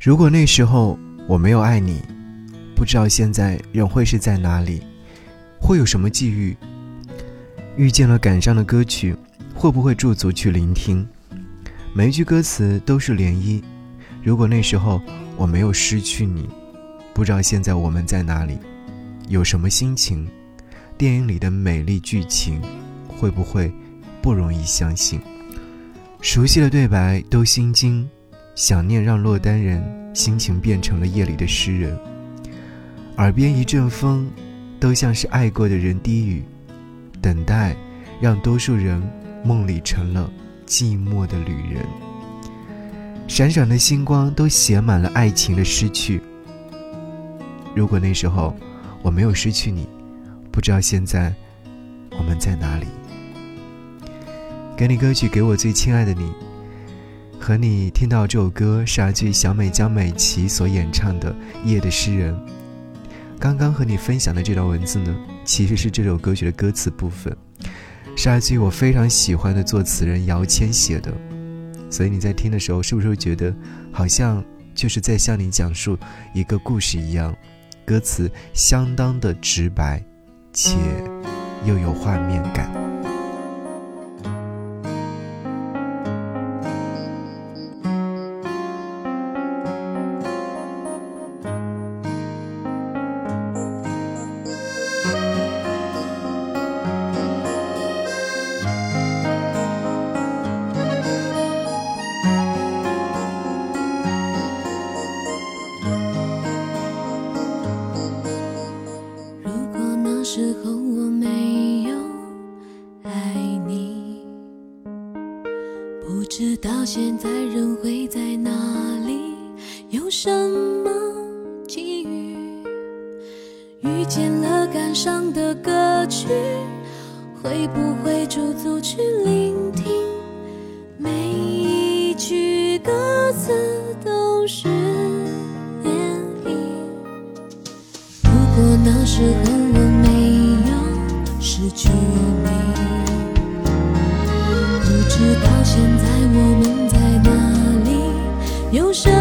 如果那时候我没有爱你，不知道现在人会是在哪里，会有什么际遇？遇见了感伤的歌曲，会不会驻足去聆听？每一句歌词都是涟漪。如果那时候我没有失去你，不知道现在我们在哪里，有什么心情？电影里的美丽剧情，会不会不容易相信？熟悉的对白都心惊。想念让落单人心情变成了夜里的诗人。耳边一阵风，都像是爱过的人低语。等待，让多数人梦里成了寂寞的旅人。闪闪的星光都写满了爱情的失去。如果那时候我没有失去你，不知道现在我们在哪里。给你歌曲，给我最亲爱的你。和你听到这首歌是来自于小美江美琪所演唱的《夜的诗人》。刚刚和你分享的这段文字呢，其实是这首歌曲的歌词部分，是来自于我非常喜欢的作词人姚谦写的。所以你在听的时候，是不是会觉得好像就是在向你讲述一个故事一样？歌词相当的直白，且又有画面感。现在人会在哪里，有什么际遇，遇见了感伤的歌曲，会不会驻足去聆听，每一句歌词都是涟漪。如果那时候我没有。失去你，不知道现在我，有什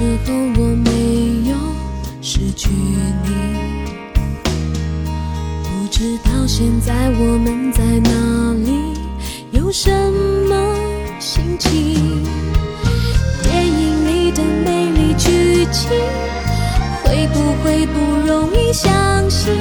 时候我没有失去你，不知道现在我们在哪里，有什么心情？电影里的美丽剧情，会不会不容易相信？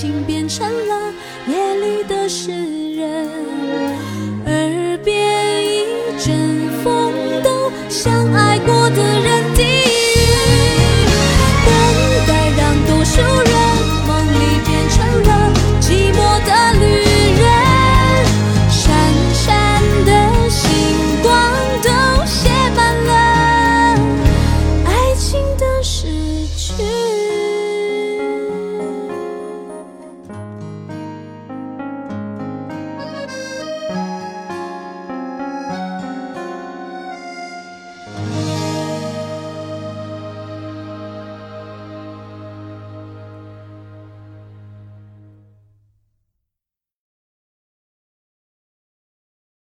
心变成了夜里的诗人耳边一阵风动像爱过的人。低